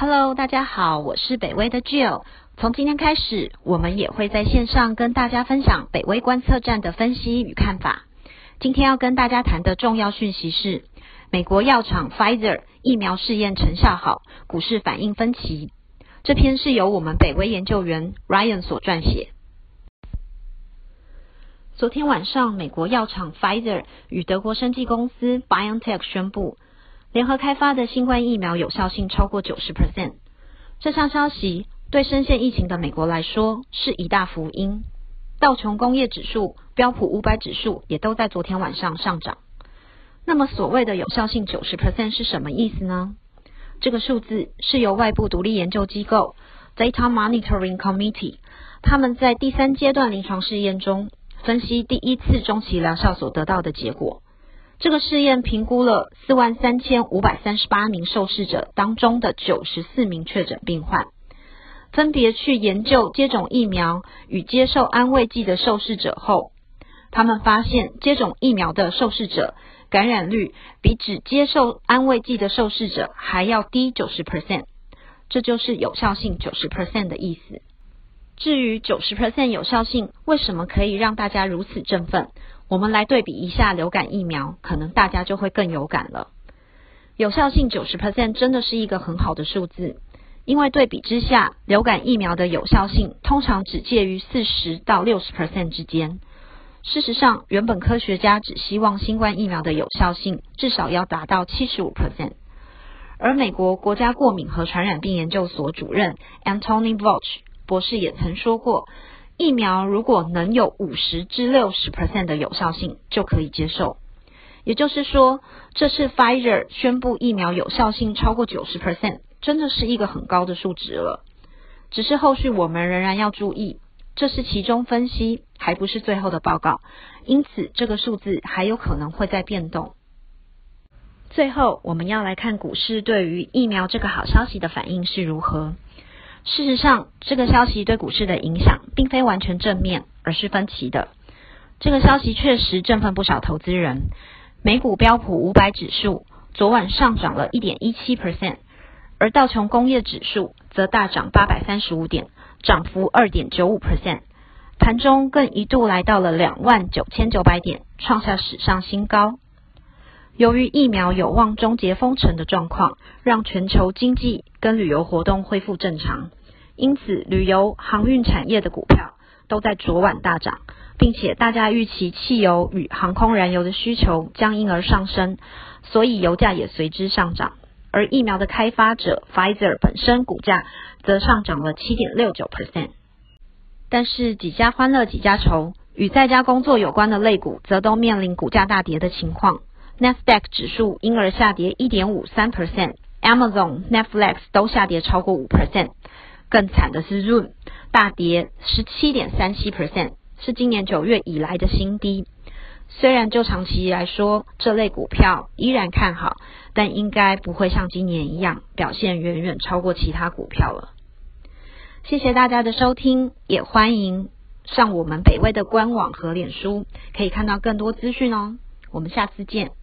Hello，大家好，我是北威的 Jill。从今天开始，我们也会在线上跟大家分享北威观测站的分析与看法。今天要跟大家谈的重要讯息是，美国药厂 Pfizer 疫苗试验成效好，股市反应分歧。这篇是由我们北威研究员 Ryan 所撰写。昨天晚上，美国药厂 Pfizer 与德国生技公司 BioNTech 宣布，联合开发的新冠疫苗有效性超过九十 percent。这项消息对深陷疫情的美国来说是一大福音。道琼工业指数、标普五百指数也都在昨天晚上上涨。那么，所谓的有效性九十 percent 是什么意思呢？这个数字是由外部独立研究机构 Data Monitoring Committee 他们在第三阶段临床试验中。分析第一次中期疗效所得到的结果，这个试验评估了四万三千五百三十八名受试者当中的九十四名确诊病患，分别去研究接种疫苗与接受安慰剂的受试者后，他们发现接种疫苗的受试者感染率比只接受安慰剂的受试者还要低九十 percent，这就是有效性九十 percent 的意思。至于九十 percent 有效性为什么可以让大家如此振奋？我们来对比一下流感疫苗，可能大家就会更有感了。有效性九十 percent 真的是一个很好的数字，因为对比之下，流感疫苗的有效性通常只介于四十到六十 percent 之间。事实上，原本科学家只希望新冠疫苗的有效性至少要达到七十五 percent，而美国国家过敏和传染病研究所主任 Antony Fauci。博士也曾说过，疫苗如果能有五十至六十 percent 的有效性，就可以接受。也就是说，这次 Pfizer 宣布疫苗有效性超过九十 percent，真的是一个很高的数值了。只是后续我们仍然要注意，这是其中分析，还不是最后的报告，因此这个数字还有可能会再变动。最后，我们要来看股市对于疫苗这个好消息的反应是如何。事实上，这个消息对股市的影响并非完全正面，而是分歧的。这个消息确实振奋不少投资人。美股标普五百指数昨晚上涨了一点一七 percent，而道琼工业指数则大涨八百三十五点，涨幅二点九五 percent。盘中更一度来到了两万九千九百点，创下史上新高。由于疫苗有望终结封城的状况，让全球经济跟旅游活动恢复正常，因此旅游航运产业的股票都在昨晚大涨，并且大家预期汽油与航空燃油的需求将因而上升，所以油价也随之上涨。而疫苗的开发者 Pfizer 本身股价则上涨了七点六九 percent。但是几家欢乐几家愁，与在家工作有关的类股则都面临股价大跌的情况。Nasdaq 指数因而下跌一点五三 percent，Amazon、Netflix 都下跌超过五 percent。更惨的是 Zoom 大跌十七点三七 percent，是今年九月以来的新低。虽然就长期来说，这类股票依然看好，但应该不会像今年一样表现远远超过其他股票了。谢谢大家的收听，也欢迎上我们北威的官网和脸书，可以看到更多资讯哦。我们下次见。